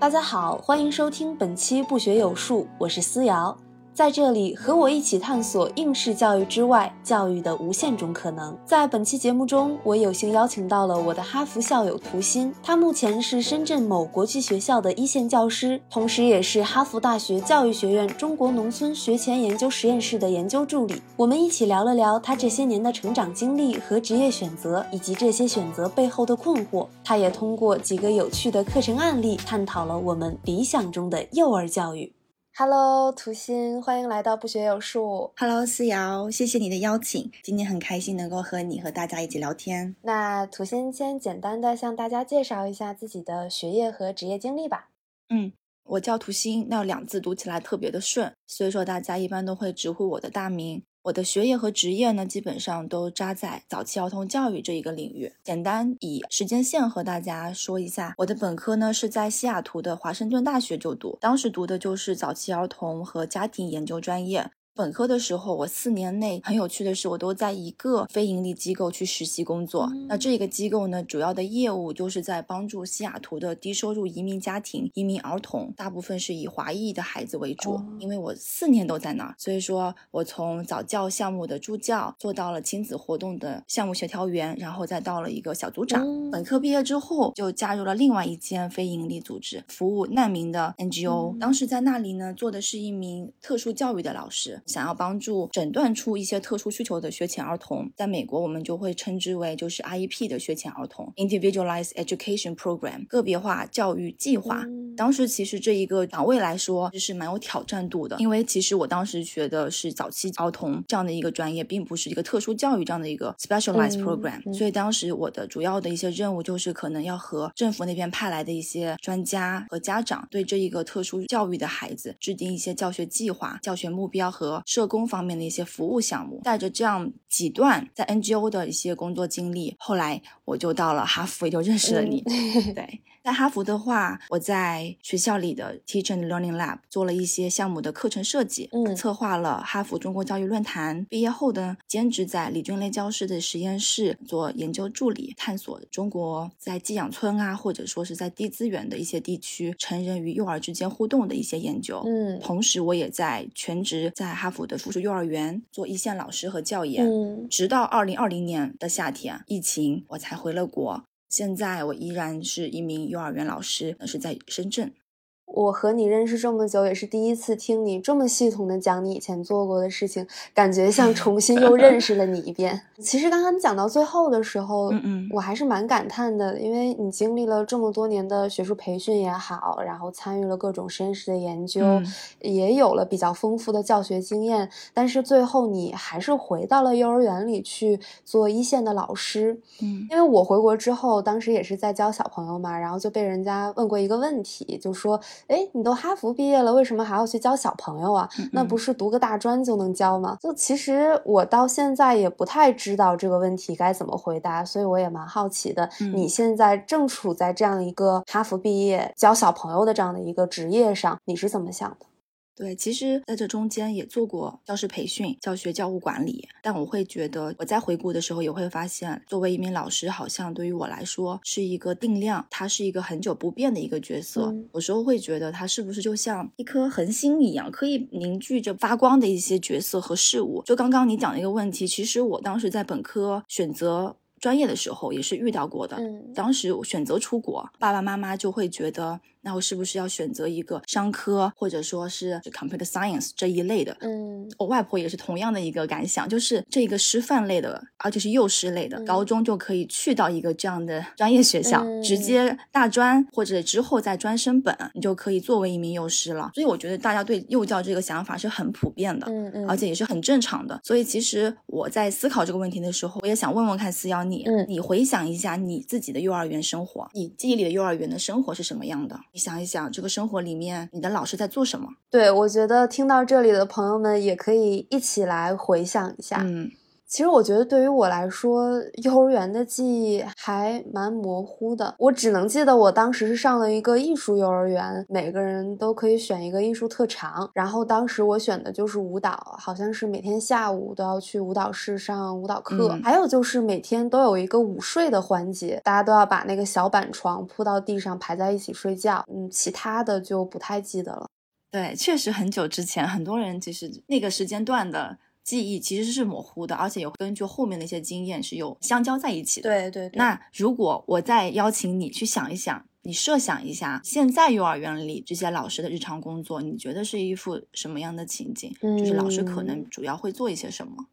大家好，欢迎收听本期不学有术，我是思瑶。在这里和我一起探索应试教育之外教育的无限种可能。在本期节目中，我有幸邀请到了我的哈佛校友涂鑫，他目前是深圳某国际学校的一线教师，同时也是哈佛大学教育学院中国农村学前研究实验室的研究助理。我们一起聊了聊他这些年的成长经历和职业选择，以及这些选择背后的困惑。他也通过几个有趣的课程案例，探讨了我们理想中的幼儿教育。Hello，涂心，欢迎来到不学有术。Hello，思瑶，谢谢你的邀请，今天很开心能够和你和大家一起聊天。那涂心先简单的向大家介绍一下自己的学业和职业经历吧。嗯，我叫涂心，那两字读起来特别的顺，所以说大家一般都会直呼我的大名。我的学业和职业呢，基本上都扎在早期儿童教育这一个领域。简单以时间线和大家说一下，我的本科呢是在西雅图的华盛顿大学就读，当时读的就是早期儿童和家庭研究专业。本科的时候，我四年内很有趣的是，我都在一个非盈利机构去实习工作。那这个机构呢，主要的业务就是在帮助西雅图的低收入移民家庭、移民儿童，大部分是以华裔的孩子为主。因为我四年都在那儿，所以说我从早教项目的助教做到了亲子活动的项目协调员，然后再到了一个小组长。本科毕业之后，就加入了另外一间非盈利组织，服务难民的 NGO。当时在那里呢，做的是一名特殊教育的老师。想要帮助诊断出一些特殊需求的学前儿童，在美国我们就会称之为就是 IEP 的学前儿童 （Individualized Education Program） 个别化教育计划。当时其实这一个岗位来说就是蛮有挑战度的，因为其实我当时学的是早期儿童这样的一个专业，并不是一个特殊教育这样的一个 specialized program。所以当时我的主要的一些任务就是可能要和政府那边派来的一些专家和家长，对这一个特殊教育的孩子制定一些教学计划、教学目标和。社工方面的一些服务项目，带着这样几段在 NGO 的一些工作经历，后来我就到了哈佛，也就认识了你。对。在哈佛的话，我在学校里的 Teaching Learning Lab 做了一些项目的课程设计，嗯，策划了哈佛中国教育论坛。毕业后呢，兼职在李俊雷教师的实验室做研究助理，探索中国在寄养村啊，或者说是在低资源的一些地区，成人与幼儿之间互动的一些研究。嗯，同时我也在全职在哈佛的附属幼儿园做一线老师和教研。嗯，直到二零二零年的夏天，疫情，我才回了国。现在我依然是一名幼儿园老师，是在深圳。我和你认识这么久，也是第一次听你这么系统的讲你以前做过的事情，感觉像重新又认识了你一遍。其实刚刚你讲到最后的时候，嗯嗯，我还是蛮感叹的，因为你经历了这么多年的学术培训也好，然后参与了各种实验室的研究，也有了比较丰富的教学经验，但是最后你还是回到了幼儿园里去做一线的老师。嗯，因为我回国之后，当时也是在教小朋友嘛，然后就被人家问过一个问题，就说。哎，你都哈佛毕业了，为什么还要去教小朋友啊？那不是读个大专就能教吗？就其实我到现在也不太知道这个问题该怎么回答，所以我也蛮好奇的。你现在正处在这样一个哈佛毕业教小朋友的这样的一个职业上，你是怎么想的？对，其实在这中间也做过教师培训、教学教务管理，但我会觉得我在回顾的时候也会发现，作为一名老师，好像对于我来说是一个定量，它是一个很久不变的一个角色。有时候会觉得它是不是就像一颗恒星一样，可以凝聚着发光的一些角色和事物。就刚刚你讲的一个问题，其实我当时在本科选择专业的时候也是遇到过的。嗯，当时选择出国，爸爸妈妈就会觉得。那我是不是要选择一个商科，或者说是 computer science 这一类的？嗯，我外婆也是同样的一个感想，就是这个师范类的，而且是幼师类的，高中就可以去到一个这样的专业学校，直接大专或者之后再专升本，你就可以作为一名幼师了。所以我觉得大家对幼教这个想法是很普遍的，嗯嗯，而且也是很正常的。所以其实我在思考这个问题的时候，我也想问问看思瑶你，嗯，你回想一下你自己的幼儿园生活，你记忆里的幼儿园的生活是什么样的？你想一想，这个生活里面，你的老师在做什么？对我觉得听到这里的朋友们也可以一起来回想一下。嗯，其实我觉得对于我来说，幼儿园的记忆还蛮模糊的。我只能记得我当时是上了一个艺术幼儿园，每个人都可以选一个艺术特长。然后当时我选的就是舞蹈，好像是每天下午都要去舞蹈室上舞蹈课。还有就是每天都有一个午睡的环节，大家都要把那个小板床铺到地上排在一起睡觉。嗯，其他的就不太记得了。对，确实很久之前，很多人其实那个时间段的。记忆其实是模糊的，而且也根据后面的一些经验是有相交在一起的。对对。那如果我再邀请你去想一想，你设想一下，现在幼儿园里这些老师的日常工作，你觉得是一副什么样的情景？就是老师可能主要会做一些什么？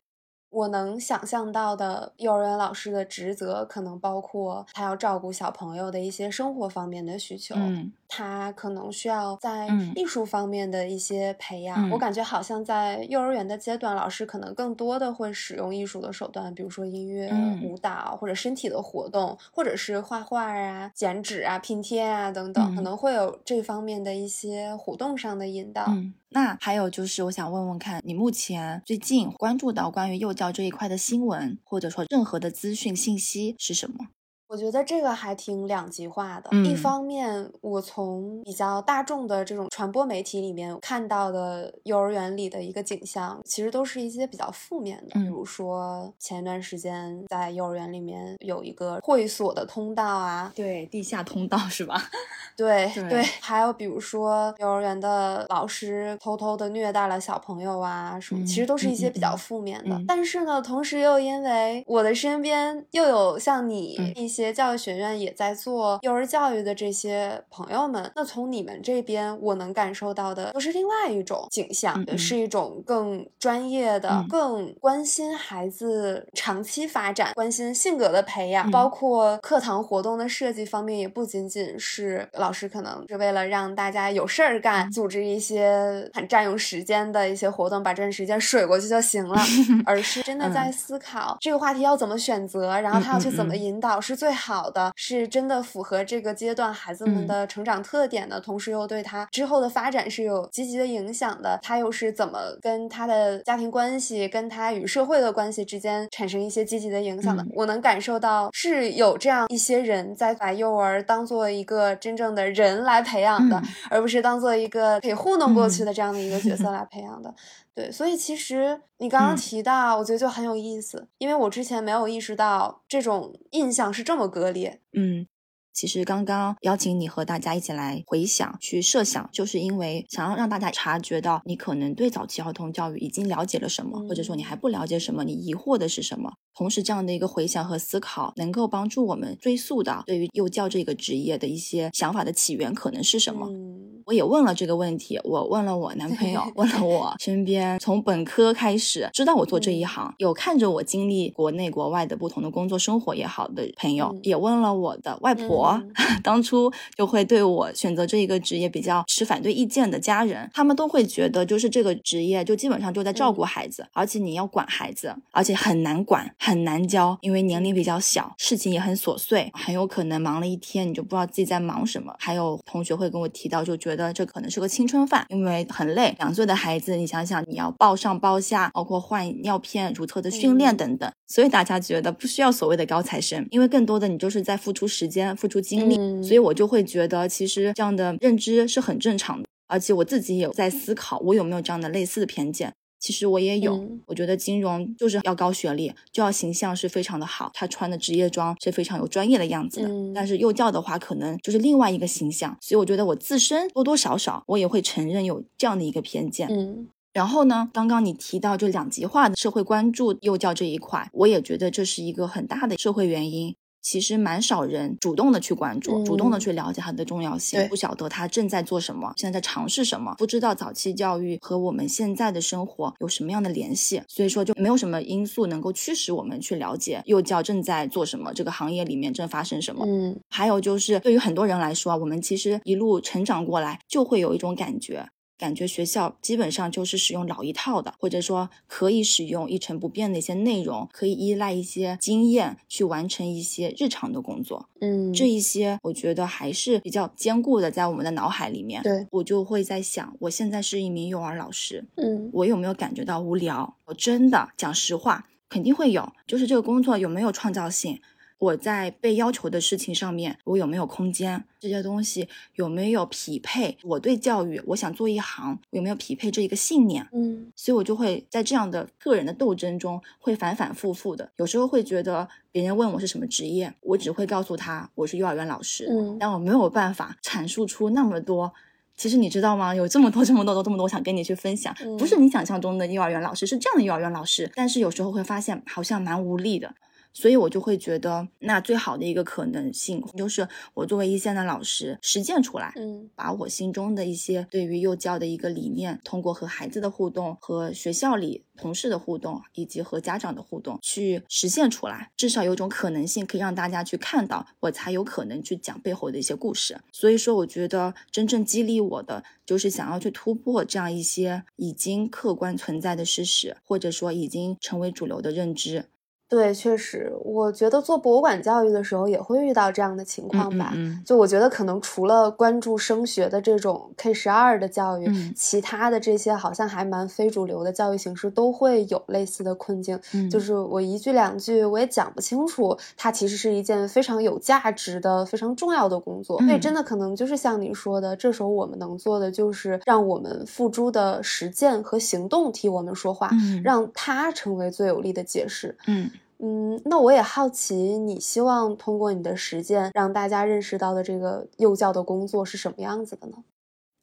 我能想象到的幼儿园老师的职责，可能包括他要照顾小朋友的一些生活方面的需求。嗯。他可能需要在艺术方面的一些培养，我感觉好像在幼儿园的阶段，老师可能更多的会使用艺术的手段，比如说音乐、舞蹈或者身体的活动，或者是画画啊、剪纸啊、拼贴啊等等，可能会有这方面的一些活动上的引导。那还有就是，我想问问看你目前最近关注到关于幼教这一块的新闻，或者说任何的资讯信息是什么？我觉得这个还挺两极化的。一方面，我从比较大众的这种传播媒体里面看到的幼儿园里的一个景象，其实都是一些比较负面的。比如说前一段时间在幼儿园里面有一个会所的通道啊，对，地下通道是吧？对对。还有比如说幼儿园的老师偷偷的虐待了小朋友啊什么，其实都是一些比较负面的。但是呢，同时又因为我的身边又有像你一些。些教育学院也在做幼儿教育的这些朋友们，那从你们这边我能感受到的，又是另外一种景象，是一种更专业的、更关心孩子长期发展、关心性格的培养，包括课堂活动的设计方面，也不仅仅是老师可能是为了让大家有事儿干，组织一些很占用时间的一些活动，把这段时间水过去就行了，而是真的在思考这个话题要怎么选择，然后他要去怎么引导，是最。最好的是真的符合这个阶段孩子们的成长特点的，同时又对他之后的发展是有积极的影响的。他又是怎么跟他的家庭关系、跟他与社会的关系之间产生一些积极的影响的？我能感受到是有这样一些人在把幼儿当做一个真正的人来培养的，而不是当做一个可以糊弄过去的这样的一个角色 来培养的。对，所以其实你刚刚提到，我觉得就很有意思，因为我之前没有意识到这种印象是这么割裂。嗯。其实刚刚邀请你和大家一起来回想、去设想，就是因为想要让大家察觉到你可能对早期儿童教育已经了解了什么，或者说你还不了解什么，你疑惑的是什么。同时，这样的一个回想和思考，能够帮助我们追溯到对于幼教这个职业的一些想法的起源可能是什么。我也问了这个问题，我问了我男朋友，问了我身边从本科开始知道我做这一行，有看着我经历国内国外的不同的工作生活也好的朋友，也问了我的外婆。当初就会对我选择这一个职业比较持反对意见的家人，他们都会觉得，就是这个职业就基本上就在照顾孩子，而且你要管孩子，而且很难管，很难教，因为年龄比较小，事情也很琐碎，很有可能忙了一天你就不知道自己在忙什么。还有同学会跟我提到，就觉得这可能是个青春饭，因为很累。两岁的孩子，你想想，你要抱上抱下，包括换尿片、如厕的训练等等，所以大家觉得不需要所谓的高材生，因为更多的你就是在付出时间、付出精力。所以我就会觉得，其实这样的认知是很正常的，而且我自己也在思考，我有没有这样的类似的偏见。其实我也有，我觉得金融就是要高学历，就要形象是非常的好，他穿的职业装是非常有专业的样子的。但是幼教的话，可能就是另外一个形象。所以我觉得我自身多多少少，我也会承认有这样的一个偏见。嗯，然后呢，刚刚你提到就两极化的社会关注幼教这一块，我也觉得这是一个很大的社会原因。其实蛮少人主动的去关注，主动的去了解它的重要性，不晓得它正在做什么，现在在尝试什么，不知道早期教育和我们现在的生活有什么样的联系，所以说就没有什么因素能够驱使我们去了解幼教正在做什么，这个行业里面正发生什么。嗯，还有就是对于很多人来说，我们其实一路成长过来，就会有一种感觉。感觉学校基本上就是使用老一套的，或者说可以使用一成不变的一些内容，可以依赖一些经验去完成一些日常的工作。嗯，这一些我觉得还是比较坚固的，在我们的脑海里面。对，我就会在想，我现在是一名幼儿老师，嗯，我有没有感觉到无聊？我真的讲实话。肯定会有，就是这个工作有没有创造性。我在被要求的事情上面，我有没有空间？这些东西有没有匹配我对教育？我想做一行，有没有匹配这一个信念？嗯，所以我就会在这样的个人的斗争中，会反反复复的。有时候会觉得别人问我是什么职业，我只会告诉他我是幼儿园老师，嗯，但我没有办法阐述出那么多。其实你知道吗？有这么多、这么多、多、这么多，我想跟你去分享，不是你想象中的幼儿园老师，是这样的幼儿园老师。但是有时候会发现，好像蛮无力的。所以我就会觉得，那最好的一个可能性就是我作为一线的老师实践出来，嗯，把我心中的一些对于幼教的一个理念，通过和孩子的互动、和学校里同事的互动，以及和家长的互动去实现出来。至少有种可能性可以让大家去看到，我才有可能去讲背后的一些故事。所以说，我觉得真正激励我的，就是想要去突破这样一些已经客观存在的事实，或者说已经成为主流的认知。对，确实，我觉得做博物馆教育的时候也会遇到这样的情况吧。嗯，就我觉得可能除了关注升学的这种 K 十二的教育，其他的这些好像还蛮非主流的教育形式都会有类似的困境。嗯，就是我一句两句我也讲不清楚，它其实是一件非常有价值的、非常重要的工作。所以真的可能就是像你说的，这时候我们能做的就是让我们付诸的实践和行动替我们说话，让它成为最有力的解释。嗯。嗯，那我也好奇，你希望通过你的实践让大家认识到的这个幼教的工作是什么样子的呢？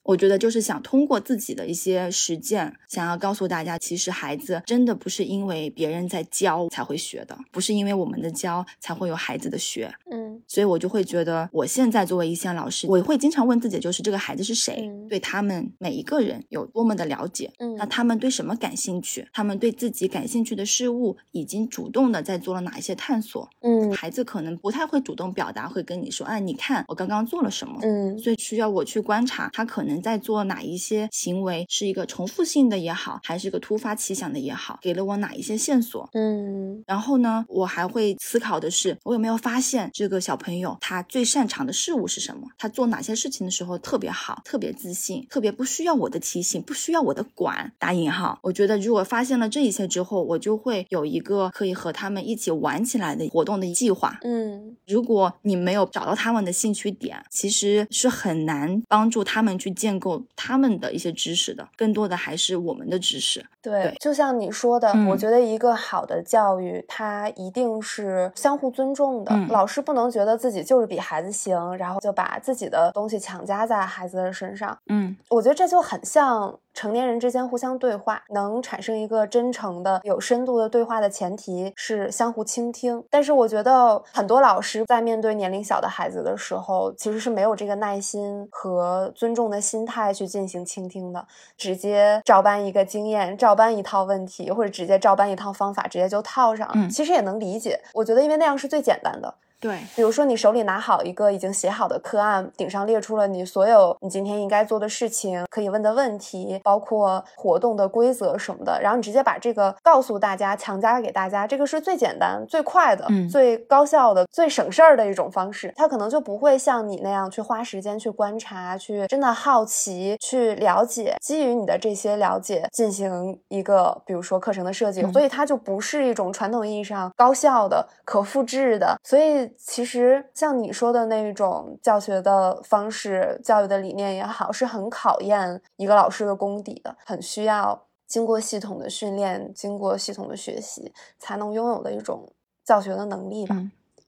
我觉得就是想通过自己的一些实践，想要告诉大家，其实孩子真的不是因为别人在教才会学的，不是因为我们的教才会有孩子的学。嗯，所以我就会觉得，我现在作为一线老师，我会经常问自己，就是这个孩子是谁，对他们每一个人有多么的了解。嗯，那他们对什么感兴趣？他们对自己感兴趣的事物，已经主动的在做了哪一些探索？嗯，孩子可能不太会主动表达，会跟你说，哎，你看我刚刚做了什么？嗯，所以需要我去观察他可能。在做哪一些行为是一个重复性的也好，还是一个突发奇想的也好，给了我哪一些线索？嗯，然后呢，我还会思考的是，我有没有发现这个小朋友他最擅长的事物是什么？他做哪些事情的时候特别好，特别自信，特别不需要我的提醒，不需要我的管。打引号，我觉得如果发现了这一切之后，我就会有一个可以和他们一起玩起来的活动的计划。嗯，如果你没有找到他们的兴趣点，其实是很难帮助他们去。建构他们的一些知识的，更多的还是我们的知识。对，就像你说的，我觉得一个好的教育，它一定是相互尊重的。老师不能觉得自己就是比孩子行，然后就把自己的东西强加在孩子的身上。嗯，我觉得这就很像。成年人之间互相对话，能产生一个真诚的、有深度的对话的前提是相互倾听。但是我觉得很多老师在面对年龄小的孩子的时候，其实是没有这个耐心和尊重的心态去进行倾听的，直接照搬一个经验，照搬一套问题，或者直接照搬一套方法，直接就套上。嗯，其实也能理解。我觉得因为那样是最简单的。对，比如说你手里拿好一个已经写好的课案，顶上列出了你所有你今天应该做的事情，可以问的问题，包括活动的规则什么的，然后你直接把这个告诉大家，强加给大家，这个是最简单、最快的、最高效的、最省事儿的一种方式。他可能就不会像你那样去花时间去观察，去真的好奇，去了解，基于你的这些了解进行一个，比如说课程的设计，所以它就不是一种传统意义上高效的、可复制的，所以。其实像你说的那种教学的方式、教育的理念也好，是很考验一个老师的功底的，很需要经过系统的训练、经过系统的学习才能拥有的一种教学的能力吧。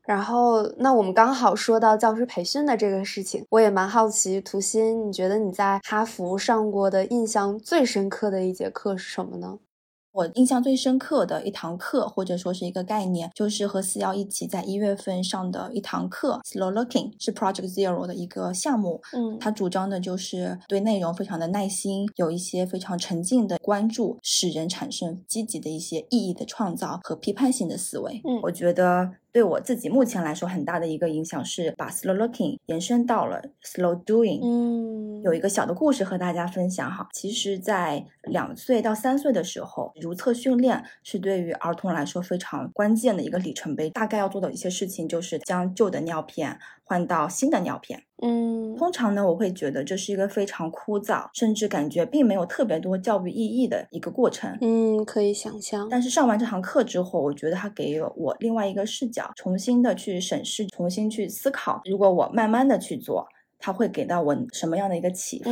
然后，那我们刚好说到教师培训的这个事情，我也蛮好奇，涂心，你觉得你在哈佛上过的印象最深刻的一节课是什么呢？我印象最深刻的一堂课，或者说是一个概念，就是和四幺一起在一月份上的一堂课，Slow Looking 是 Project Zero 的一个项目。嗯，它主张的就是对内容非常的耐心，有一些非常沉静的关注，使人产生积极的一些意义的创造和批判性的思维。嗯，我觉得。对我自己目前来说，很大的一个影响是把 slow looking 延伸到了 slow doing。嗯，有一个小的故事和大家分享哈。其实，在两岁到三岁的时候，如厕训练是对于儿童来说非常关键的一个里程碑。大概要做的一些事情就是将旧的尿片换到新的尿片。嗯，通常呢，我会觉得这是一个非常枯燥，甚至感觉并没有特别多教育意义的一个过程。嗯，可以想象。但是上完这堂课之后，我觉得它给予我另外一个视角，重新的去审视，重新去思考。如果我慢慢的去做。它会给到我什么样的一个启发？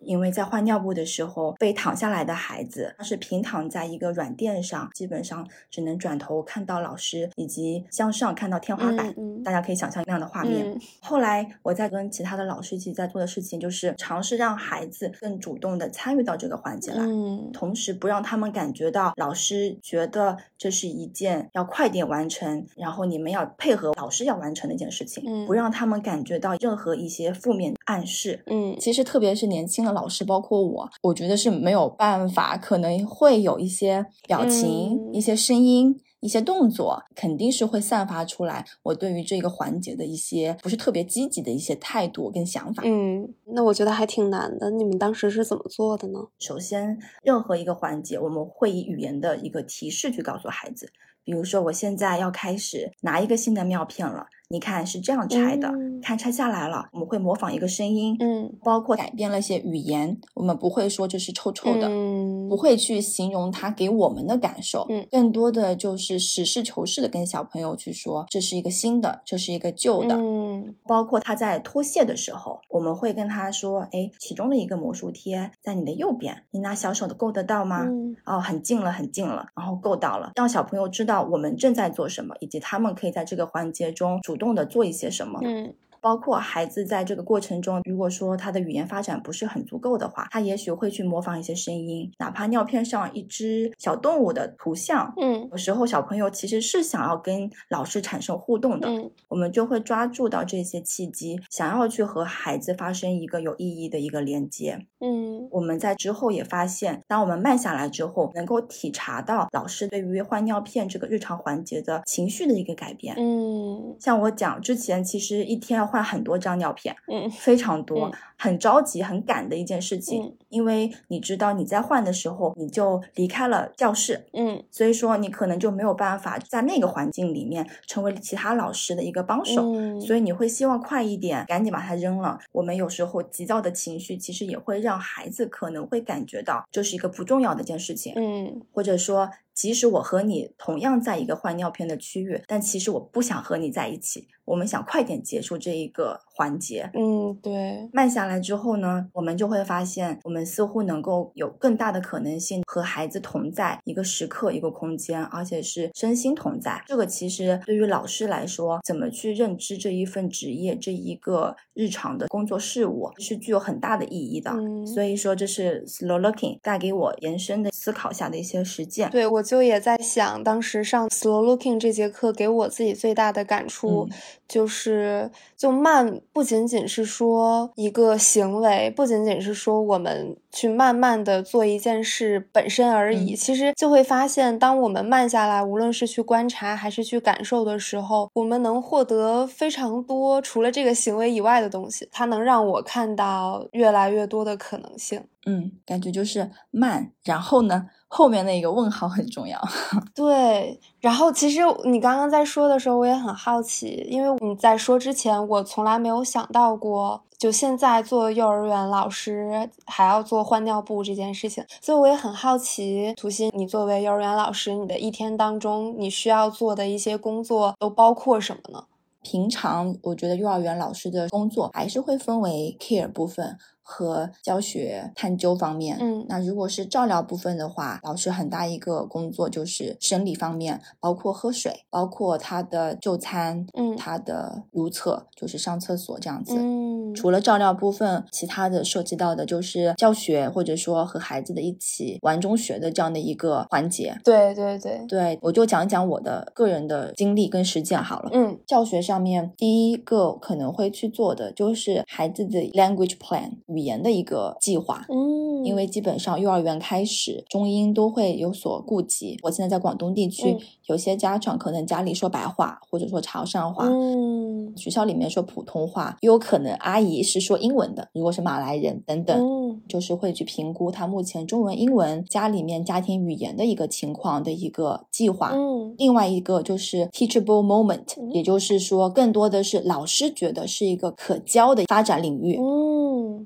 因为在换尿布的时候，被躺下来的孩子，他是平躺在一个软垫上，基本上只能转头看到老师，以及向上看到天花板。大家可以想象那样的画面。后来我在跟其他的老师一起在做的事情，就是尝试让孩子更主动的参与到这个环节来，同时不让他们感觉到老师觉得这是一件要快点完成，然后你们要配合老师要完成的一件事情，不让他们感觉到任何一些负面暗示。嗯，其实特别是年轻的。老师包括我，我觉得是没有办法，可能会有一些表情、一些声音、一些动作，肯定是会散发出来。我对于这个环节的一些不是特别积极的一些态度跟想法。嗯，那我觉得还挺难的。你们当时是怎么做的呢？首先，任何一个环节，我们会以语言的一个提示去告诉孩子，比如说，我现在要开始拿一个新的尿片了。你看是这样拆的，看拆下来了，我们会模仿一个声音，嗯，包括改变了一些语言，我们不会说这是臭臭的，嗯，不会去形容它给我们的感受，嗯，更多的就是实事求是的跟小朋友去说，这是一个新的，这是一个旧的，嗯，包括他在脱卸的时候，我们会跟他说，哎，其中的一个魔术贴在你的右边，你拿小手的够得到吗？哦，很近了，很近了，然后够到了，让小朋友知道我们正在做什么，以及他们可以在这个环节中主。动的做一些什么？嗯。包括孩子在这个过程中，如果说他的语言发展不是很足够的话，他也许会去模仿一些声音，哪怕尿片上一只小动物的图像，嗯，有时候小朋友其实是想要跟老师产生互动的，嗯，我们就会抓住到这些契机，想要去和孩子发生一个有意义的一个连接，嗯，我们在之后也发现，当我们慢下来之后，能够体察到老师对于换尿片这个日常环节的情绪的一个改变，嗯，像我讲之前，其实一天要。换很多张尿片，嗯，非常多，很着急、很赶的一件事情。因为你知道你在换的时候，你就离开了教室，嗯，所以说你可能就没有办法在那个环境里面成为其他老师的一个帮手，嗯所以你会希望快一点，赶紧把它扔了。我们有时候急躁的情绪，其实也会让孩子可能会感觉到这是一个不重要的一件事情，嗯，或者说。即使我和你同样在一个换尿片的区域，但其实我不想和你在一起。我们想快点结束这一个环节。嗯，对。慢下来之后呢，我们就会发现，我们似乎能够有更大的可能性和孩子同在一个时刻、一个空间，而且是身心同在。这个其实对于老师来说，怎么去认知这一份职业、这一个日常的工作事务，是具有很大的意义的。所以说，这是 Slow Looking 带给我延伸的思考下的一些实践。对我。就也在想，当时上 slow looking 这节课给我自己最大的感触，就是就慢不仅仅是说一个行为，不仅仅是说我们去慢慢的做一件事本身而已。其实就会发现，当我们慢下来，无论是去观察还是去感受的时候，我们能获得非常多除了这个行为以外的东西。它能让我看到越来越多的可能性。嗯，感觉就是慢，然后呢？后面那个问号很重要，对。然后其实你刚刚在说的时候，我也很好奇，因为你在说之前，我从来没有想到过，就现在做幼儿园老师还要做换尿布这件事情，所以我也很好奇，图心，你作为幼儿园老师，你的一天当中你需要做的一些工作都包括什么呢？平常我觉得幼儿园老师的工作还是会分为 care 部分。和教学探究方面，嗯，那如果是照料部分的话，老师很大一个工作就是生理方面，包括喝水，包括他的就餐，嗯，他的如厕，就是上厕所这样子。嗯，除了照料部分，其他的涉及到的就是教学，或者说和孩子的一起玩中学的这样的一个环节。对对对对，我就讲讲我的个人的经历跟实践好了。嗯，教学上面第一个可能会去做的就是孩子的 language plan。语言的一个计划，嗯，因为基本上幼儿园开始中英都会有所顾及。我现在在广东地区，有些家长可能家里说白话，或者说潮汕话，嗯，学校里面说普通话，也有可能阿姨是说英文的，如果是马来人等等，就是会去评估他目前中文、英文家里面家庭语言的一个情况的一个计划。嗯，另外一个就是 teachable moment，也就是说，更多的是老师觉得是一个可教的发展领域。嗯，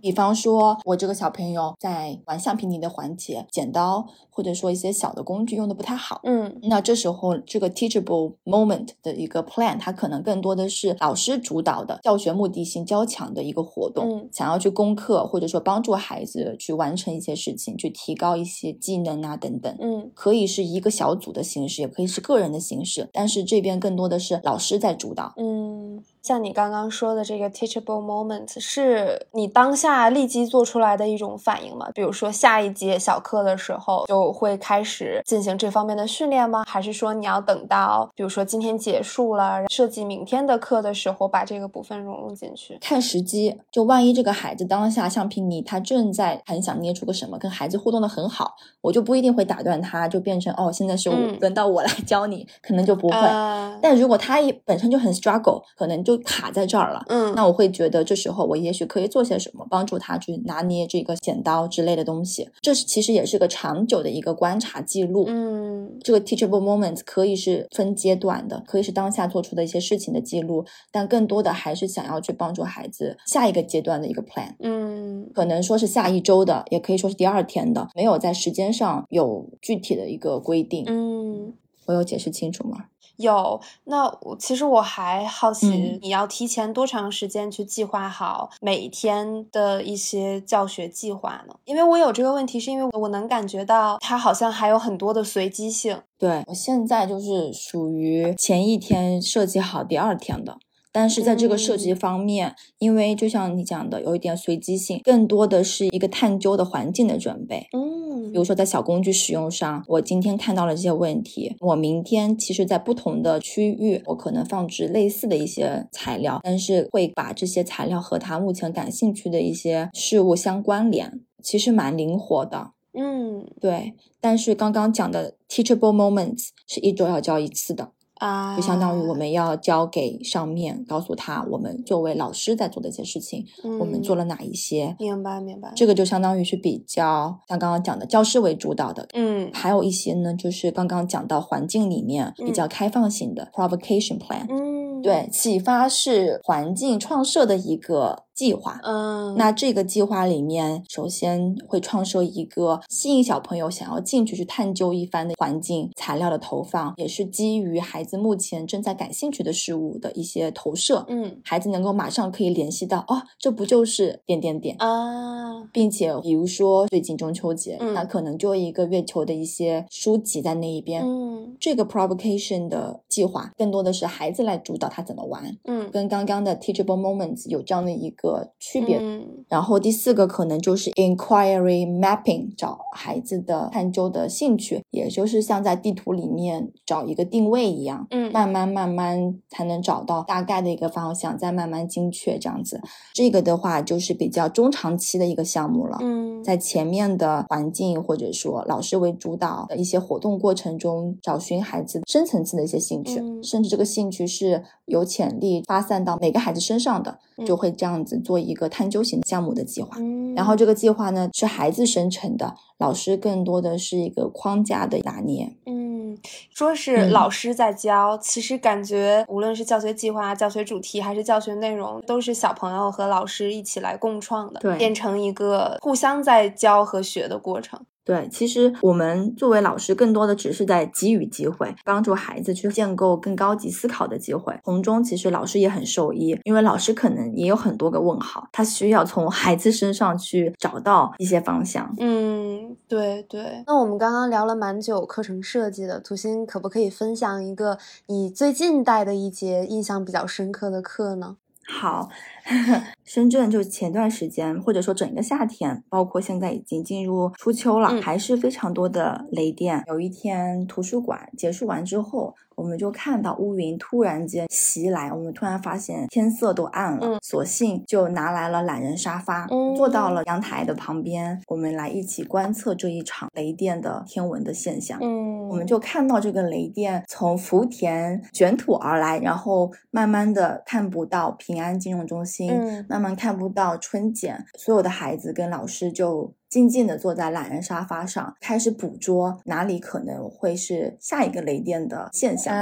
比方说，我这个小朋友在玩橡皮泥的环节，剪刀或者说一些小的工具用的不太好。嗯，那这时候这个 teachable moment 的一个 plan，它可能更多的是老师主导的教学目的性较强的一个活动，想要去攻克或者说帮助孩子去完成一些事情，去提高一些技能啊等等。嗯，可以是一个小组的形式，也可以是个人的形式，但是这边更多的是老师在主导。嗯。像你刚刚说的这个 teachable moment，是你当下立即做出来的一种反应吗？比如说下一节小课的时候就会开始进行这方面的训练吗？还是说你要等到，比如说今天结束了，设计明天的课的时候把这个部分融入进去？看时机，就万一这个孩子当下橡皮泥他正在很想捏出个什么，跟孩子互动的很好，我就不一定会打断他，就变成哦，现在是轮到我来教你，可能就不会。但如果他也本身就很 struggle，可能就卡在这儿了，嗯，那我会觉得这时候我也许可以做些什么，帮助他去拿捏这个剪刀之类的东西。这是其实也是个长久的一个观察记录，嗯，这个 teachable moments 可以是分阶段的，可以是当下做出的一些事情的记录，但更多的还是想要去帮助孩子下一个阶段的一个 plan，嗯，可能说是下一周的，也可以说是第二天的，没有在时间上有具体的一个规定，嗯，我有解释清楚吗？有，那我其实我还好奇，你要提前多长时间去计划好每天的一些教学计划呢？因为我有这个问题，是因为我能感觉到它好像还有很多的随机性。对我现在就是属于前一天设计好第二天的。但是在这个设计方面，因为就像你讲的，有一点随机性，更多的是一个探究的环境的准备。嗯，比如说在小工具使用上，我今天看到了这些问题，我明天其实在不同的区域，我可能放置类似的一些材料，但是会把这些材料和他目前感兴趣的一些事物相关联，其实蛮灵活的。嗯，对。但是刚刚讲的 teachable moments 是一周要教一次的。啊，就相当于我们要交给上面，告诉他我们作为老师在做的一些事情，我们做了哪一些。明白，明白。这个就相当于是比较像刚刚讲的教师为主导的，嗯，还有一些呢，就是刚刚讲到环境里面比较开放性的 provocation plan，嗯，对，启发是环境创设的一个。计划，嗯，那这个计划里面，首先会创设一个吸引小朋友想要进去去探究一番的环境材料的投放，也是基于孩子目前正在感兴趣的事物的一些投射，嗯，孩子能够马上可以联系到，哦，这不就是点点点啊，并且比如说最近中秋节，那可能就一个月球的一些书籍在那一边，嗯，这个 provocation 的计划更多的是孩子来主导他怎么玩，嗯，跟刚刚的 teachable moments 有这样的一个。个区别，嗯，然后第四个可能就是 inquiry mapping，找孩子的探究的兴趣，也就是像在地图里面找一个定位一样，嗯，慢慢慢慢才能找到大概的一个方向，再慢慢精确这样子。这个的话就是比较中长期的一个项目了，嗯，在前面的环境或者说老师为主导的一些活动过程中，找寻孩子深层次的一些兴趣，甚至这个兴趣是有潜力发散到每个孩子身上的，就会这样子。做一个探究型项目的计划，然后这个计划呢是孩子生成的，老师更多的是一个框架的拿捏。嗯，说是老师在教，其实感觉无论是教学计划、教学主题还是教学内容，都是小朋友和老师一起来共创的，对，变成一个互相在教和学的过程。对，其实我们作为老师，更多的只是在给予机会，帮助孩子去建构更高级思考的机会。从中，其实老师也很受益，因为老师可能也有很多个问号，他需要从孩子身上去找到一些方向。嗯，对对。那我们刚刚聊了蛮久课程设计的，土星可不可以分享一个你最近带的一节印象比较深刻的课呢？好。深圳就前段时间，或者说整个夏天，包括现在已经进入初秋了，还是非常多的雷电。有一天图书馆结束完之后。我们就看到乌云突然间袭来，我们突然发现天色都暗了，索性就拿来了懒人沙发，坐到了阳台的旁边，我们来一起观测这一场雷电的天文的现象。嗯，我们就看到这个雷电从福田卷土而来，然后慢慢的看不到平安金融中心。心，慢慢看不到春茧，所有的孩子跟老师就。静静的坐在懒人沙发上，开始捕捉哪里可能会是下一个雷电的现象，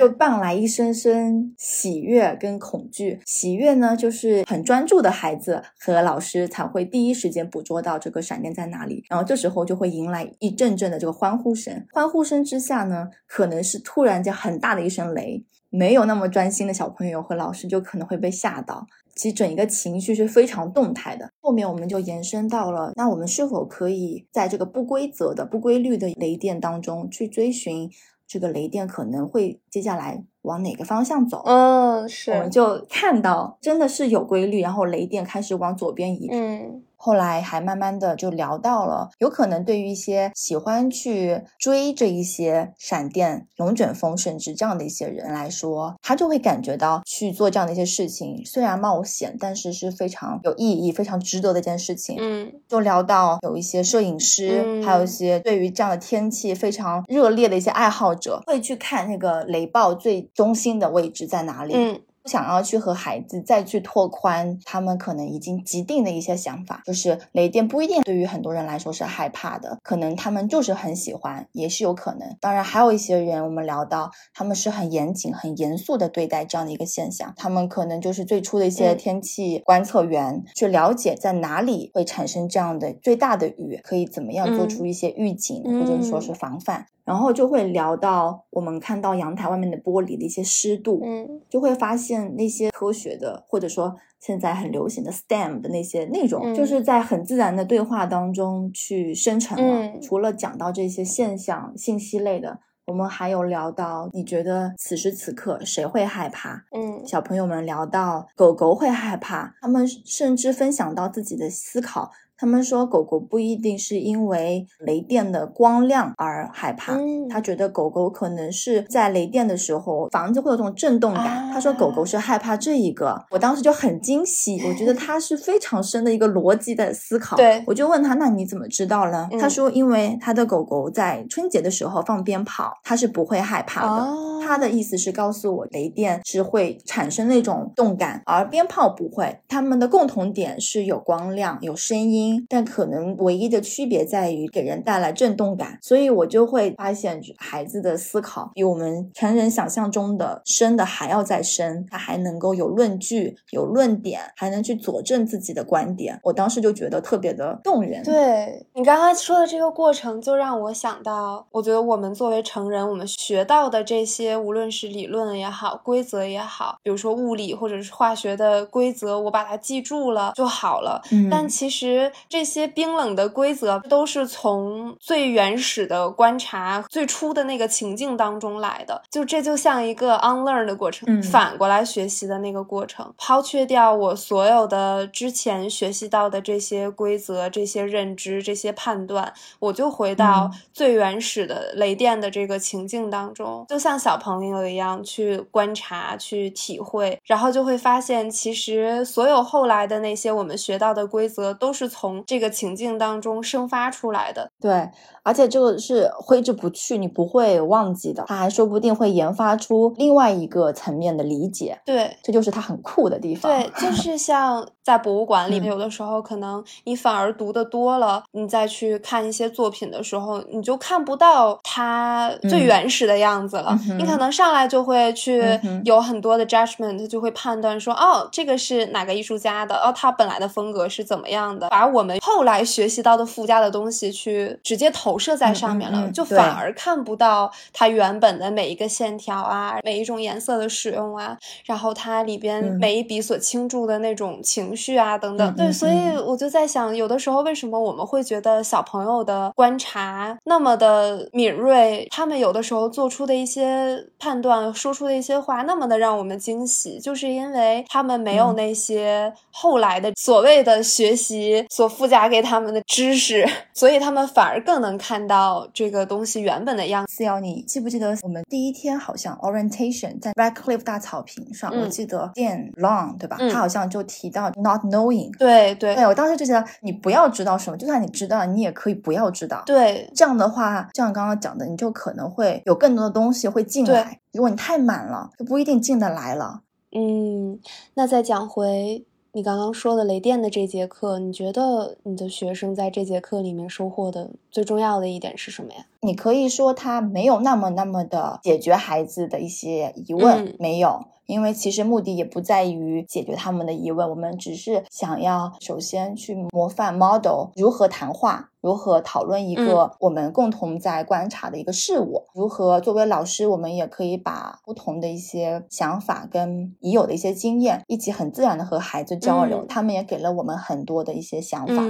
就伴来一声声喜悦跟恐惧。喜悦呢，就是很专注的孩子和老师才会第一时间捕捉到这个闪电在哪里，然后这时候就会迎来一阵阵的这个欢呼声。欢呼声之下呢，可能是突然间很大的一声雷，没有那么专心的小朋友和老师就可能会被吓到。其实整一个情绪是非常动态的。后面我们就延伸到了，那我们是否可以在这个不规则的、不规律的雷电当中去追寻这个雷电可能会接下来往哪个方向走？嗯，是。我们就看到真的是有规律，然后雷电开始往左边移。嗯。后来还慢慢的就聊到了，有可能对于一些喜欢去追这一些闪电、龙卷风，甚至这样的一些人来说，他就会感觉到去做这样的一些事情，虽然冒险，但是是非常有意义、非常值得的一件事情。嗯，就聊到有一些摄影师，还有一些对于这样的天气非常热烈的一些爱好者，会去看那个雷暴最中心的位置在哪里。嗯。不想要去和孩子再去拓宽他们可能已经既定的一些想法，就是雷电不一定对于很多人来说是害怕的，可能他们就是很喜欢，也是有可能。当然，还有一些人，我们聊到他们是很严谨、很严肃的对待这样的一个现象，他们可能就是最初的一些天气观测员，去了解在哪里会产生这样的最大的雨，可以怎么样做出一些预警，或者说是防范。然后就会聊到我们看到阳台外面的玻璃的一些湿度，嗯，就会发现那些科学的或者说现在很流行的 STEM 的那些内容，就是在很自然的对话当中去生成了。除了讲到这些现象信息类的，我们还有聊到你觉得此时此刻谁会害怕？嗯，小朋友们聊到狗狗会害怕，他们甚至分享到自己的思考。他们说，狗狗不一定是因为雷电的光亮而害怕，他觉得狗狗可能是在雷电的时候，房子会有这种震动感。他说，狗狗是害怕这一个。我当时就很惊喜，我觉得他是非常深的一个逻辑的思考。对，我就问他，那你怎么知道呢？他说，因为他的狗狗在春节的时候放鞭炮，他是不会害怕的。他的意思是告诉我，雷电是会产生那种动感，而鞭炮不会。他们的共同点是有光亮、有声音。但可能唯一的区别在于给人带来震动感，所以我就会发现孩子的思考比我们成人想象中的深的还要再深，他还能够有论据、有论点，还能去佐证自己的观点。我当时就觉得特别的动人。对你刚刚说的这个过程，就让我想到，我觉得我们作为成人，我们学到的这些，无论是理论也好，规则也好，比如说物理或者是化学的规则，我把它记住了就好了。嗯，但其实。这些冰冷的规则都是从最原始的观察、最初的那个情境当中来的。就这就像一个 unlearn 的过程，反过来学习的那个过程。抛却掉我所有的之前学习到的这些规则、这些认知、这些判断，我就回到最原始的雷电的这个情境当中，就像小朋友一样去观察、去体会，然后就会发现，其实所有后来的那些我们学到的规则都是从。从这个情境当中生发出来的，对，而且这个是挥之不去，你不会忘记的，他还说不定会研发出另外一个层面的理解，对，这就是他很酷的地方。对，就是 像在博物馆里面，有的时候可能你反而读的多了，你再去看一些作品的时候，你就看不到它最原始的样子了。你可能上来就会去有很多的 judgment，就会判断说，哦，这个是哪个艺术家的，哦，他本来的风格是怎么样的，把我们后来学习到的附加的东西去直接投射在上面了，就反而看不到它原本的每一个线条啊，每一种颜色的使用啊，然后它里边每一笔所倾注的那种情绪啊等等。对，所以我就在想，有的时候为什么我们会觉得小朋友的观察那么的敏锐，他们有的时候做出的一些判断、说出的一些话那么的让我们惊喜，就是因为他们没有那些后来的所谓的学习所。附加给他们的知识，所以他们反而更能看到这个东西原本的样子。四幺，你记不记得我们第一天好像 orientation 在 Redcliffe 大草坪上？我记得 Dan Long 对吧？他好像就提到 not knowing。对对对，我当时就觉得你不要知道什么，就算你知道，你也可以不要知道。对，这样的话，就像刚刚讲的，你就可能会有更多的东西会进来。如果你太满了，就不一定进得来了。嗯，那再讲回你刚刚说的雷电的这节课，你觉得你的学生在这节课里面收获的最重要的一点是什么呀？你可以说他没有那么那么的解决孩子的一些疑问，没有。因为其实目的也不在于解决他们的疑问，我们只是想要首先去模范 model 如何谈话，如何讨论一个我们共同在观察的一个事物，如何作为老师，我们也可以把不同的一些想法跟已有的一些经验一起很自然的和孩子交流，他们也给了我们很多的一些想法。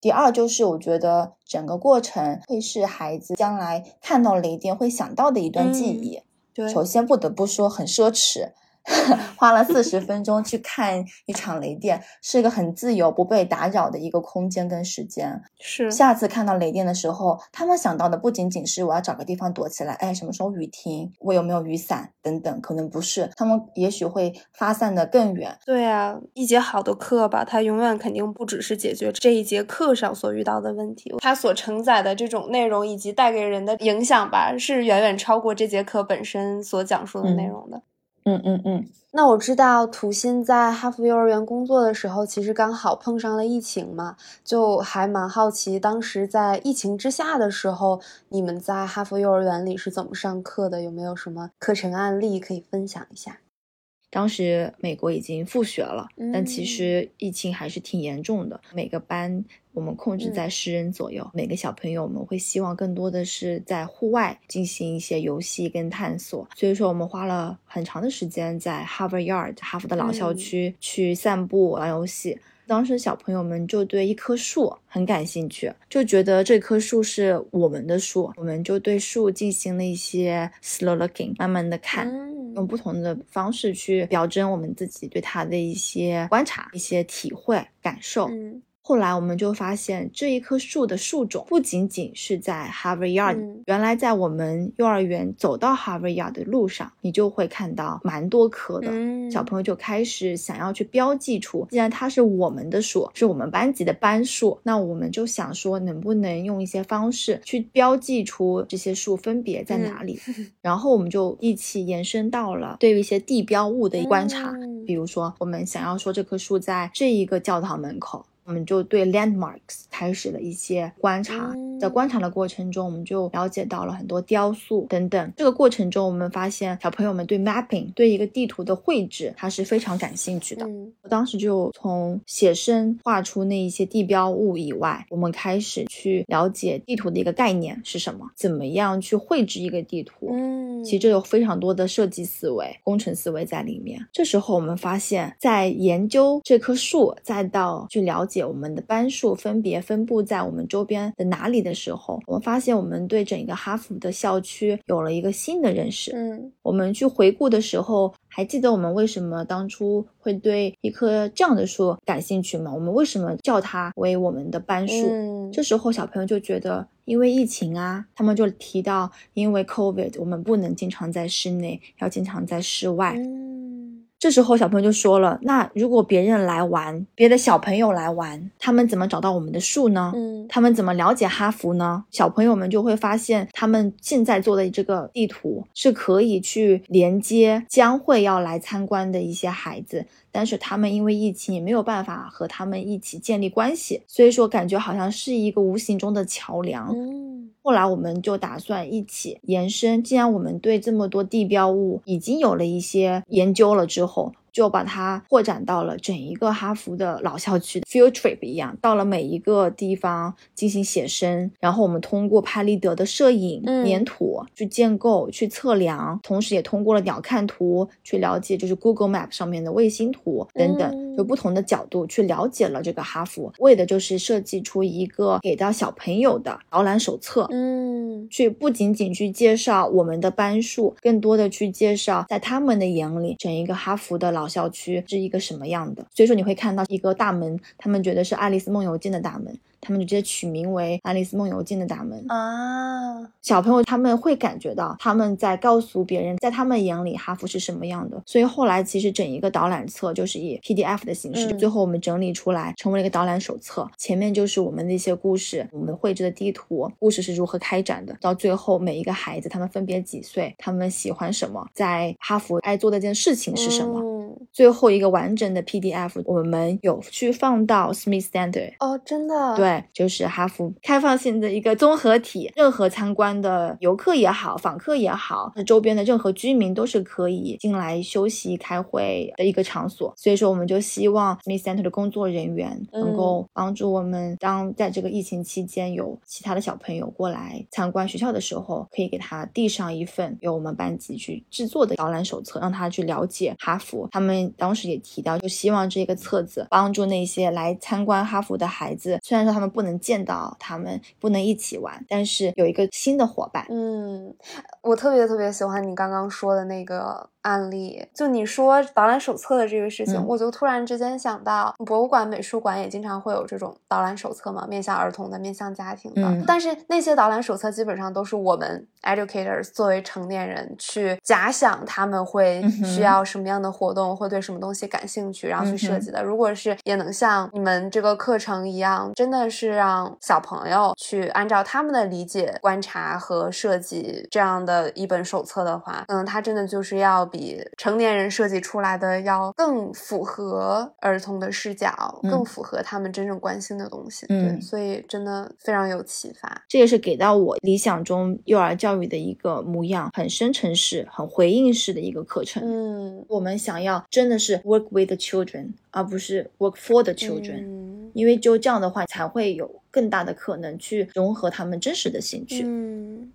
第二就是我觉得整个过程会是孩子将来看到了一定会想到的一段记忆。对，首先不得不说很奢侈。花了四十分钟去看一场雷电，是一个很自由、不被打扰的一个空间跟时间。是下次看到雷电的时候，他们想到的不仅仅是我要找个地方躲起来，哎，什么时候雨停，我有没有雨伞等等，可能不是，他们也许会发散的更远。对啊，一节好的课吧，它永远肯定不只是解决这一节课上所遇到的问题，它所承载的这种内容以及带给人的影响吧，是远远超过这节课本身所讲述的内容的。嗯嗯嗯嗯，那我知道土心在哈佛幼儿园工作的时候，其实刚好碰上了疫情嘛，就还蛮好奇，当时在疫情之下的时候，你们在哈佛幼儿园里是怎么上课的？有没有什么课程案例可以分享一下？当时美国已经复学了，但其实疫情还是挺严重的。每个班我们控制在十人左右，每个小朋友我们会希望更多的是在户外进行一些游戏跟探索。所以说，我们花了很长的时间在 Harvard Yard 哈佛的老校区去散步、玩游戏。当时小朋友们就对一棵树很感兴趣，就觉得这棵树是我们的树，我们就对树进行了一些 slow looking，慢慢的看，用不同的方式去表征我们自己对它的一些观察、一些体会、感受。后来我们就发现，这一棵树的树种不仅仅是在 Harvard Yard，原来在我们幼儿园走到 Harvard Yard 的路上，你就会看到蛮多棵的。小朋友就开始想要去标记出，既然它是我们的树，是我们班级的班树，那我们就想说，能不能用一些方式去标记出这些树分别在哪里？然后我们就一起延伸到了对于一些地标物的观察，比如说我们想要说这棵树在这一个教堂门口。我们就对 landmarks 开始了一些观察，在观察的过程中，我们就了解到了很多雕塑等等。这个过程中，我们发现小朋友们对 mapping 对一个地图的绘制，他是非常感兴趣的。我当时就从写生画出那一些地标物以外，我们开始去了解地图的一个概念是什么，怎么样去绘制一个地图。嗯，其实这有非常多的设计思维、工程思维在里面。这时候我们发现，在研究这棵树，再到去了解。解我们的班数分别分布在我们周边的哪里的时候，我们发现我们对整个哈佛的校区有了一个新的认识。嗯，我们去回顾的时候，还记得我们为什么当初会对一棵这样的树感兴趣吗？我们为什么叫它为我们的班树？这时候小朋友就觉得，因为疫情啊，他们就提到，因为 COVID，我们不能经常在室内，要经常在室外。这时候小朋友就说了：“那如果别人来玩，别的小朋友来玩，他们怎么找到我们的树呢？嗯，他们怎么了解哈佛呢？小朋友们就会发现，他们现在做的这个地图是可以去连接将会要来参观的一些孩子，但是他们因为疫情也没有办法和他们一起建立关系，所以说感觉好像是一个无形中的桥梁。”后来我们就打算一起延伸，既然我们对这么多地标物已经有了一些研究了之后。就把它扩展到了整一个哈佛的老校区，field trip 一样，到了每一个地方进行写生，然后我们通过拍立得的摄影、粘土去建构、去测量，同时也通过了鸟瞰图去了解，就是 Google Map 上面的卫星图等等，就不同的角度去了解了这个哈佛，为的就是设计出一个给到小朋友的导览手册，嗯，去不仅仅去介绍我们的班数，更多的去介绍在他们的眼里整一个哈佛的老。校区是一个什么样的？所以说你会看到一个大门，他们觉得是《爱丽丝梦游记》的大门。他们就直接取名为《爱丽丝梦游记》的大门啊！小朋友他们会感觉到他们在告诉别人，在他们眼里哈佛是什么样的。所以后来其实整一个导览册就是以 PDF 的形式，最后我们整理出来成为了一个导览手册。前面就是我们的一些故事，我们绘制的地图，故事是如何开展的。到最后每一个孩子他们分别几岁，他们喜欢什么，在哈佛爱做的一件事情是什么。最后一个完整的 PDF，我们有去放到 Smith Center。哦，真的？对，就是哈佛开放性的一个综合体，任何参观的游客也好，访客也好，那周边的任何居民都是可以进来休息、开会的一个场所。所以说，我们就希望 Smith Center 的工作人员能够帮助我们，当在这个疫情期间有其他的小朋友过来参观学校的时候，可以给他递上一份由我们班级去制作的导览手册，让他去了解哈佛。他们当时也提到，就希望这个册子帮助那些来参观哈佛的孩子，虽然说他们不能见到他们，不能一起玩，但是有一个新的伙伴。嗯，我特别特别喜欢你刚刚说的那个。案例就你说导览手册的这个事情，我就突然之间想到，博物馆、美术馆也经常会有这种导览手册嘛，面向儿童的、面向家庭的。但是那些导览手册基本上都是我们 educators 作为成年人去假想他们会需要什么样的活动，会对什么东西感兴趣，然后去设计的。如果是也能像你们这个课程一样，真的是让小朋友去按照他们的理解、观察和设计这样的一本手册的话，嗯，它真的就是要。比成年人设计出来的要更符合儿童的视角，更符合他们真正关心的东西。对，所以真的非常有启发。这也是给到我理想中幼儿教育的一个模样，很深层式、很回应式的一个课程。嗯，我们想要真的是 work with the children，而不是 work for the children，因为就这样的话才会有更大的可能去融合他们真实的兴趣。嗯。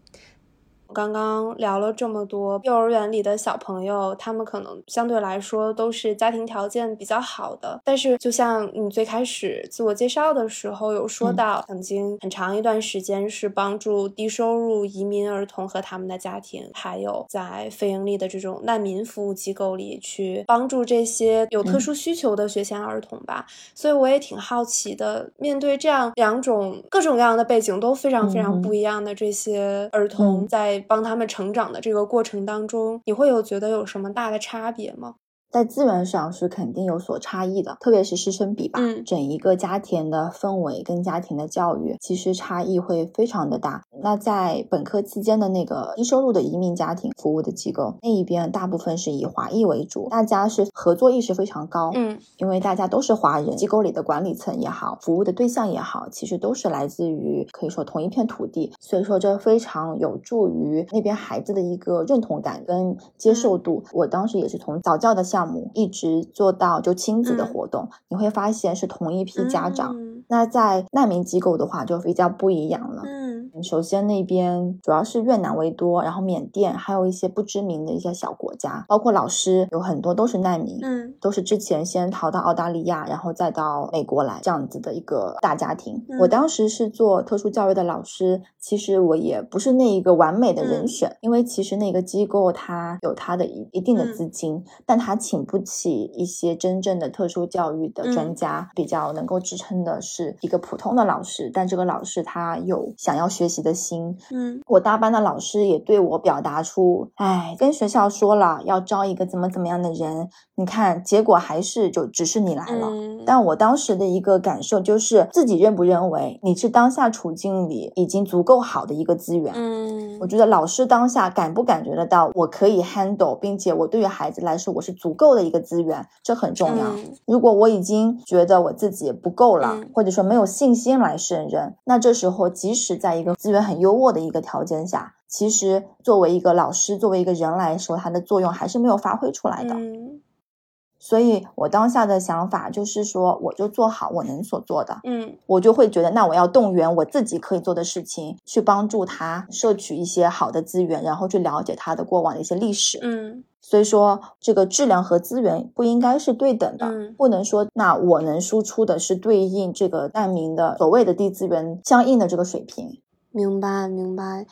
刚刚聊了这么多，幼儿园里的小朋友，他们可能相对来说都是家庭条件比较好的。但是，就像你最开始自我介绍的时候有说到，曾经很长一段时间是帮助低收入移民儿童和他们的家庭，还有在非盈利的这种难民服务机构里去帮助这些有特殊需求的学前儿童吧。所以我也挺好奇的，面对这样两种各种各样的背景都非常非常不一样的这些儿童，在帮他们成长的这个过程当中，你会有觉得有什么大的差别吗？在资源上是肯定有所差异的，特别是师生比吧。嗯，整一个家庭的氛围跟家庭的教育，其实差异会非常的大。那在本科期间的那个低收入的移民家庭服务的机构那一边，大部分是以华裔为主，大家是合作意识非常高。嗯，因为大家都是华人，机构里的管理层也好，服务的对象也好，其实都是来自于可以说同一片土地，所以说这非常有助于那边孩子的一个认同感跟接受度。我当时也是从早教的项目一直做到就亲子的活动，你会发现是同一批家长。那在难民机构的话就比较不一样了。嗯，首先那边主要是越南为多，然后缅甸还有一些不知名的一些小国家，包括老师有很多都是难民，嗯，都是之前先逃到澳大利亚，然后再到美国来这样子的一个大家庭。我当时是做特殊教育的老师，其实我也不是那一个完美的人选，因为其实那个机构它有它的一一定的资金，但它请不起一些真正的特殊教育的专家，比较能够支撑的是。一个普通的老师，但这个老师他有想要学习的心。嗯，我大班的老师也对我表达出，哎，跟学校说了要招一个怎么怎么样的人，你看结果还是就只是你来了。但我当时的一个感受就是，自己认不认为你是当下处境里已经足够好的一个资源？嗯，我觉得老师当下感不感觉得到我可以 handle，并且我对于孩子来说我是足够的一个资源，这很重要。如果我已经觉得我自己不够了，或者说没有信心来胜任，那这时候即使在一个资源很优渥的一个条件下，其实作为一个老师，作为一个人来说，它的作用还是没有发挥出来的。所以我当下的想法就是说，我就做好我能所做的。嗯，我就会觉得，那我要动员我自己可以做的事情，去帮助他摄取一些好的资源，然后去了解他的过往的一些历史。嗯。所以说，这个质量和资源不应该是对等的，不能说那我能输出的是对应这个难民的所谓的低资源相应的这个水平。明白，明白。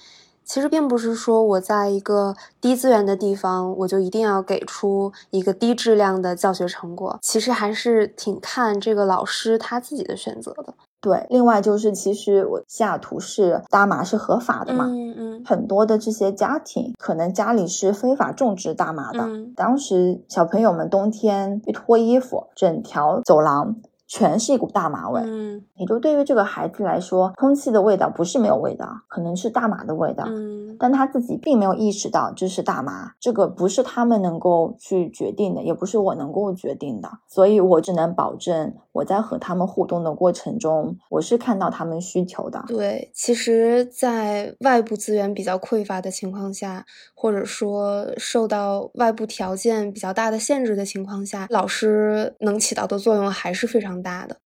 其实并不是说我在一个低资源的地方，我就一定要给出一个低质量的教学成果。其实还是挺看这个老师他自己的选择的。对，另外就是其实我西雅图是大麻是合法的嘛，嗯嗯，很多的这些家庭可能家里是非法种植大麻的，当时小朋友们冬天一脱衣服，整条走廊全是一股大麻味。嗯，也就对于这个孩子来说，空气的味道不是没有味道，可能是大麻的味道。嗯，但他自己并没有意识到这是大麻，这个不是他们能够去决定的，也不是我能够决定的。所以我只能保证我在和他们互动的过程中，我是看到他们需求的。对，其实，在外部资源比较匮乏的情况下，或者说受到外部条件比较大的限制的情况下，老师能起到的作用还是非常大的。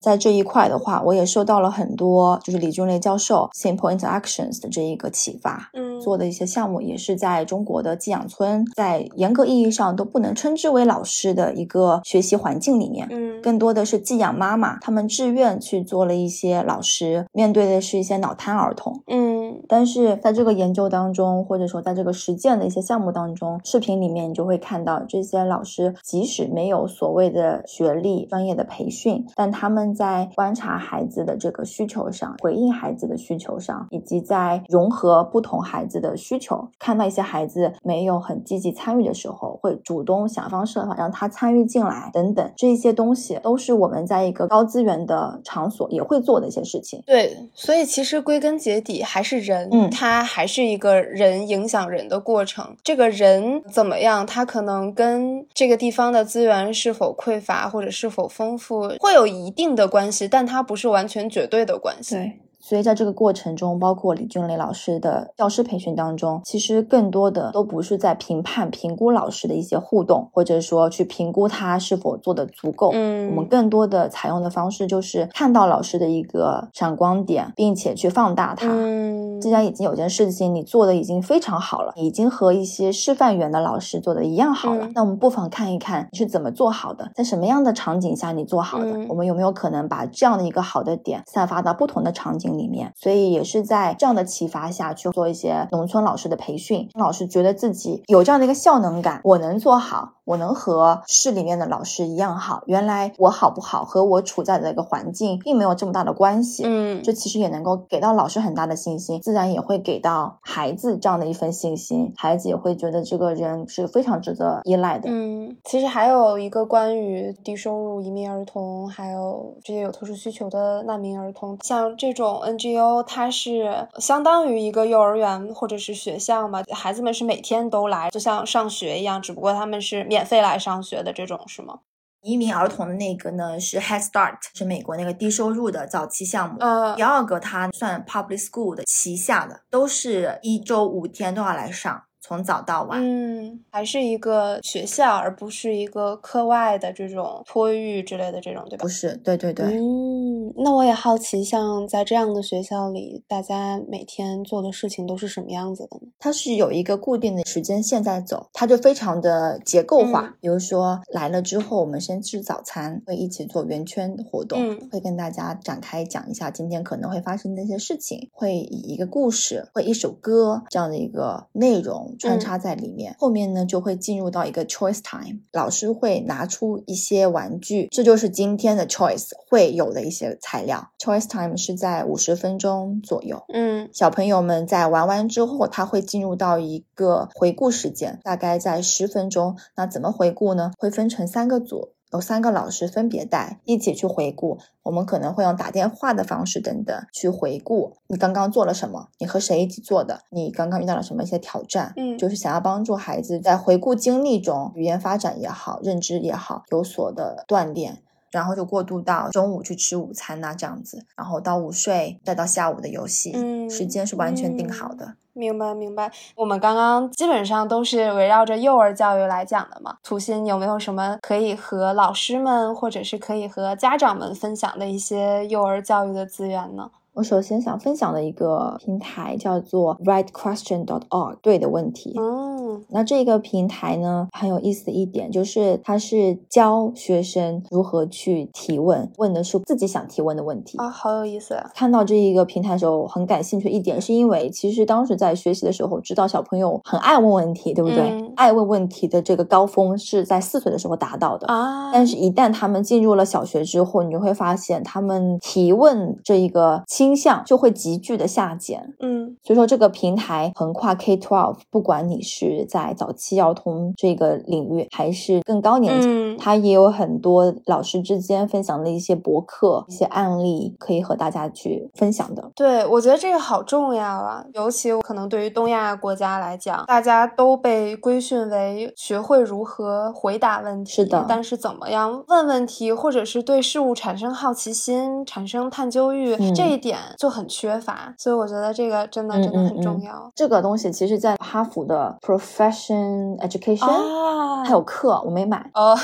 在这一块的话，我也受到了很多，就是李俊雷教授 Simple Interactions 的这一个启发。嗯，做的一些项目也是在中国的寄养村，在严格意义上都不能称之为老师的一个学习环境里面。嗯，更多的是寄养妈妈，他们自愿去做了一些老师，面对的是一些脑瘫儿童。嗯，但是在这个研究当中，或者说在这个实践的一些项目当中，视频里面你就会看到这些老师，即使没有所谓的学历、专业的培训，但他们。在观察孩子的这个需求上，回应孩子的需求上，以及在融合不同孩子的需求，看到一些孩子没有很积极参与的时候，会主动想方设法让他参与进来，等等，这些东西都是我们在一个高资源的场所也会做的一些事情。对，所以其实归根结底还是人，嗯，他还是一个人影响人的过程。这个人怎么样，他可能跟这个地方的资源是否匮乏或者是否丰富会有一定的。关系，但它不是完全绝对的关系。对。所以在这个过程中，包括李俊雷老师的教师培训当中，其实更多的都不是在评判、评估老师的一些互动，或者说去评估他是否做的足够。嗯，我们更多的采用的方式就是看到老师的一个闪光点，并且去放大它。嗯，既然已经有件事情你做的已经非常好了，已经和一些示范员的老师做的一样好了，那我们不妨看一看你是怎么做好的，在什么样的场景下你做好的，我们有没有可能把这样的一个好的点散发到不同的场景。里面，所以也是在这样的启发下去做一些农村老师的培训。老师觉得自己有这样的一个效能感，我能做好。我能和市里面的老师一样好，原来我好不好和我处在的一个环境并没有这么大的关系，嗯，这其实也能够给到老师很大的信心，自然也会给到孩子这样的一份信心，孩子也会觉得这个人是非常值得依赖的。嗯，其实还有一个关于低收入移民儿童，还有这些有特殊需求的难民儿童，像这种 NGO，它是相当于一个幼儿园或者是学校嘛，孩子们是每天都来，就像上学一样，只不过他们是免。费来上学的这种是吗？移民儿童的那个呢是 Head Start，是美国那个低收入的早期项目。呃，第二个它算 Public School 的旗下的，都是一周五天都要来上。从早到晚，嗯，还是一个学校，而不是一个课外的这种托育之类的这种，对吧？不是，对对对。嗯，那我也好奇，像在这样的学校里，大家每天做的事情都是什么样子的呢？它是有一个固定的时间线在走，它就非常的结构化。比如说来了之后，我们先吃早餐，会一起做圆圈活动，会跟大家展开讲一下今天可能会发生的一些事情，会以一个故事，会一首歌这样的一个内容。穿插在里面，后面呢就会进入到一个 choice time，老师会拿出一些玩具，这就是今天的 choice 会有的一些材料。choice time 是在五十分钟左右，嗯，小朋友们在玩完之后，他会进入到一个回顾时间，大概在十分钟。那怎么回顾呢？会分成三个组。有三个老师分别带，一起去回顾。我们可能会用打电话的方式等等去回顾你刚刚做了什么，你和谁一起做的，你刚刚遇到了什么一些挑战。嗯，就是想要帮助孩子在回顾经历中，语言发展也好，认知也好，有所的锻炼。然后就过渡到中午去吃午餐呐，这样子，然后到午睡，再到下午的游戏，嗯，时间是完全定好的。明白明白，我们刚刚基本上都是围绕着幼儿教育来讲的嘛。图心有没有什么可以和老师们，或者是可以和家长们分享的一些幼儿教育的资源呢？我首先想分享的一个平台叫做 rightquestion.org，对的问题。嗯，那这个平台呢很有意思的一点就是，它是教学生如何去提问，问的是自己想提问的问题啊，好有意思啊！看到这一个平台的时候，很感兴趣一点，是因为其实当时在学习的时候，知道小朋友很爱问问题，对不对？爱问问题的这个高峰是在四岁的时候达到的啊。但是，一旦他们进入了小学之后，你就会发现他们提问这一个轻。倾向就会急剧的下减。嗯，所以说这个平台横跨 K-12，不管你是在早期儿童这个领域，还是更高年级，它也有很多老师之间分享的一些博客、一些案例，可以和大家去分享的。对，我觉得这个好重要啊，尤其可能对于东亚国家来讲，大家都被规训为学会如何回答问题，是的，但是怎么样问问题，或者是对事物产生好奇心、产生探究欲，这一点就很缺乏。所以我觉得这个真的真的很重要。这个东西其实，在哈佛的 Profession Education 还有课，我没买哦。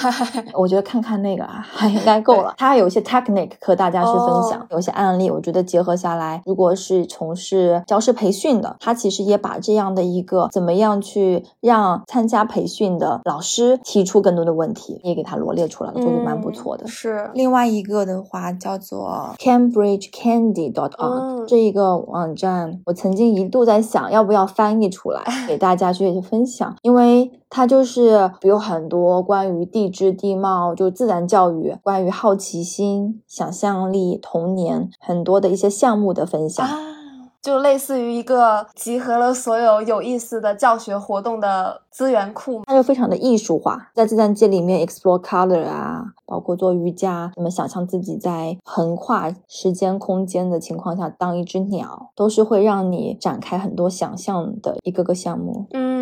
我觉得看看那个还应该 够了。它有一些 technique 和大家去分享，有一些案例，我觉得结合下来，如果是从事教师培训的，他其实也把这样的一个怎么样去让参加培训的老师提出更多的问题，也给他罗列出来了，就是蛮不错的。是另外一个的话叫做 Cambridge Candy dot org 这一个网站，我曾经一度在想要不要翻译出来 给大家去分享，因为。它就是有很多关于地质地貌，就自然教育，关于好奇心、想象力、童年很多的一些项目的分享，就类似于一个集合了所有有意思的教学活动的资源库。它就非常的艺术化，在自然界里面 explore color 啊，包括做瑜伽，那么想象自己在横跨时间空间的情况下当一只鸟，都是会让你展开很多想象的一个个项目。嗯。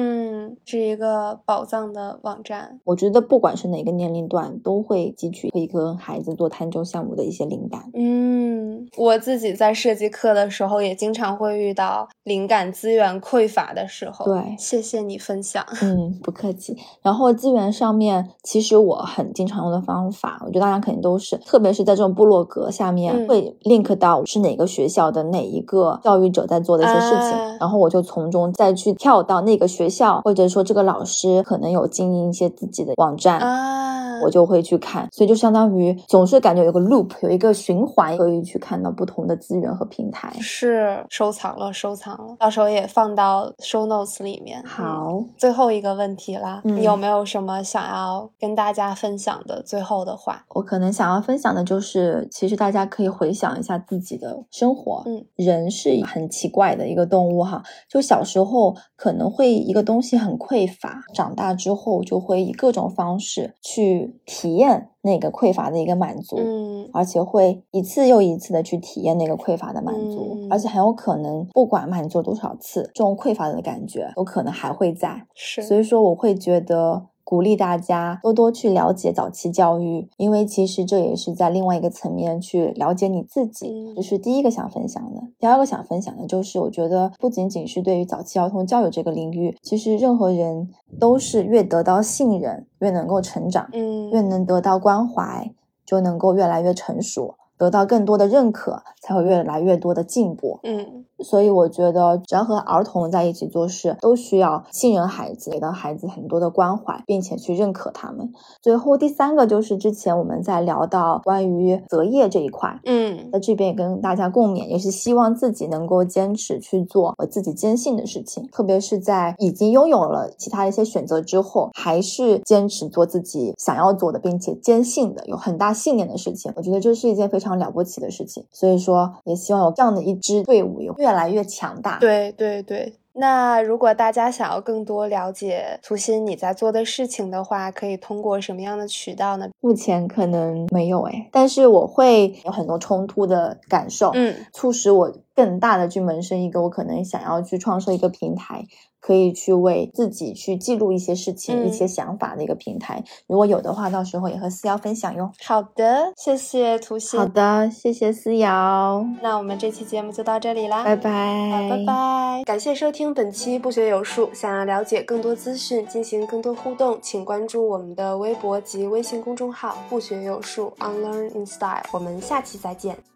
是一个宝藏的网站，我觉得不管是哪个年龄段，都会汲取可以跟孩子做探究项目的一些灵感。嗯，我自己在设计课的时候，也经常会遇到灵感资源匮乏的时候。对，谢谢你分享。嗯，不客气。然后资源上面，其实我很经常用的方法，我觉得大家肯定都是，特别是在这种部落格下面，会 link 到是哪个学校的哪一个教育者在做的一些事情，然后我就从中再去跳到那个学校或者。说这个老师可能有经营一些自己的网站啊，我就会去看，所以就相当于总是感觉有个 loop，有一个循环，可以去看到不同的资源和平台。是收藏了，收藏了，到时候也放到 show notes 里面。好，最后一个问题啦，你有没有什么想要跟大家分享的最后的话？我可能想要分享的就是，其实大家可以回想一下自己的生活。嗯，人是很奇怪的一个动物哈，就小时候可能会一个东西很。匮乏，长大之后就会以各种方式去体验那个匮乏的一个满足，嗯，而且会一次又一次的去体验那个匮乏的满足，而且很有可能不管满足多少次，这种匮乏的感觉有可能还会在，是，所以说我会觉得。鼓励大家多多去了解早期教育，因为其实这也是在另外一个层面去了解你自己。这是第一个想分享的。第二个想分享的就是，我觉得不仅仅是对于早期儿童教育这个领域，其实任何人都是越得到信任，越能够成长，嗯，越能得到关怀，就能够越来越成熟。得到更多的认可，才会越来越多的进步。嗯，所以我觉得，只要和儿童在一起做事，都需要信任孩子，给到孩子很多的关怀，并且去认可他们。最后第三个就是之前我们在聊到关于择业这一块，嗯，在这边也跟大家共勉，也是希望自己能够坚持去做我自己坚信的事情，特别是在已经拥有了其他一些选择之后，还是坚持做自己想要做的，并且坚信的、有很大信念的事情。我觉得这是一件非常。了不起的事情，所以说也希望有这样的一支队伍，有越来越强大。对对对，那如果大家想要更多了解图心你在做的事情的话，可以通过什么样的渠道呢？目前可能没有哎，但是我会有很多冲突的感受，嗯，促使我更大的去萌生一个我可能想要去创设一个平台。可以去为自己去记录一些事情、一些想法的一个平台，如果有的话，到时候也和思瑶分享哟。好的，谢谢图心。好的，谢谢思瑶。那我们这期节目就到这里啦，拜拜，拜拜。感谢收听本期不学有术。想要了解更多资讯，进行更多互动，请关注我们的微博及微信公众号“不学有术 Unlearn in Style”。我们下期再见。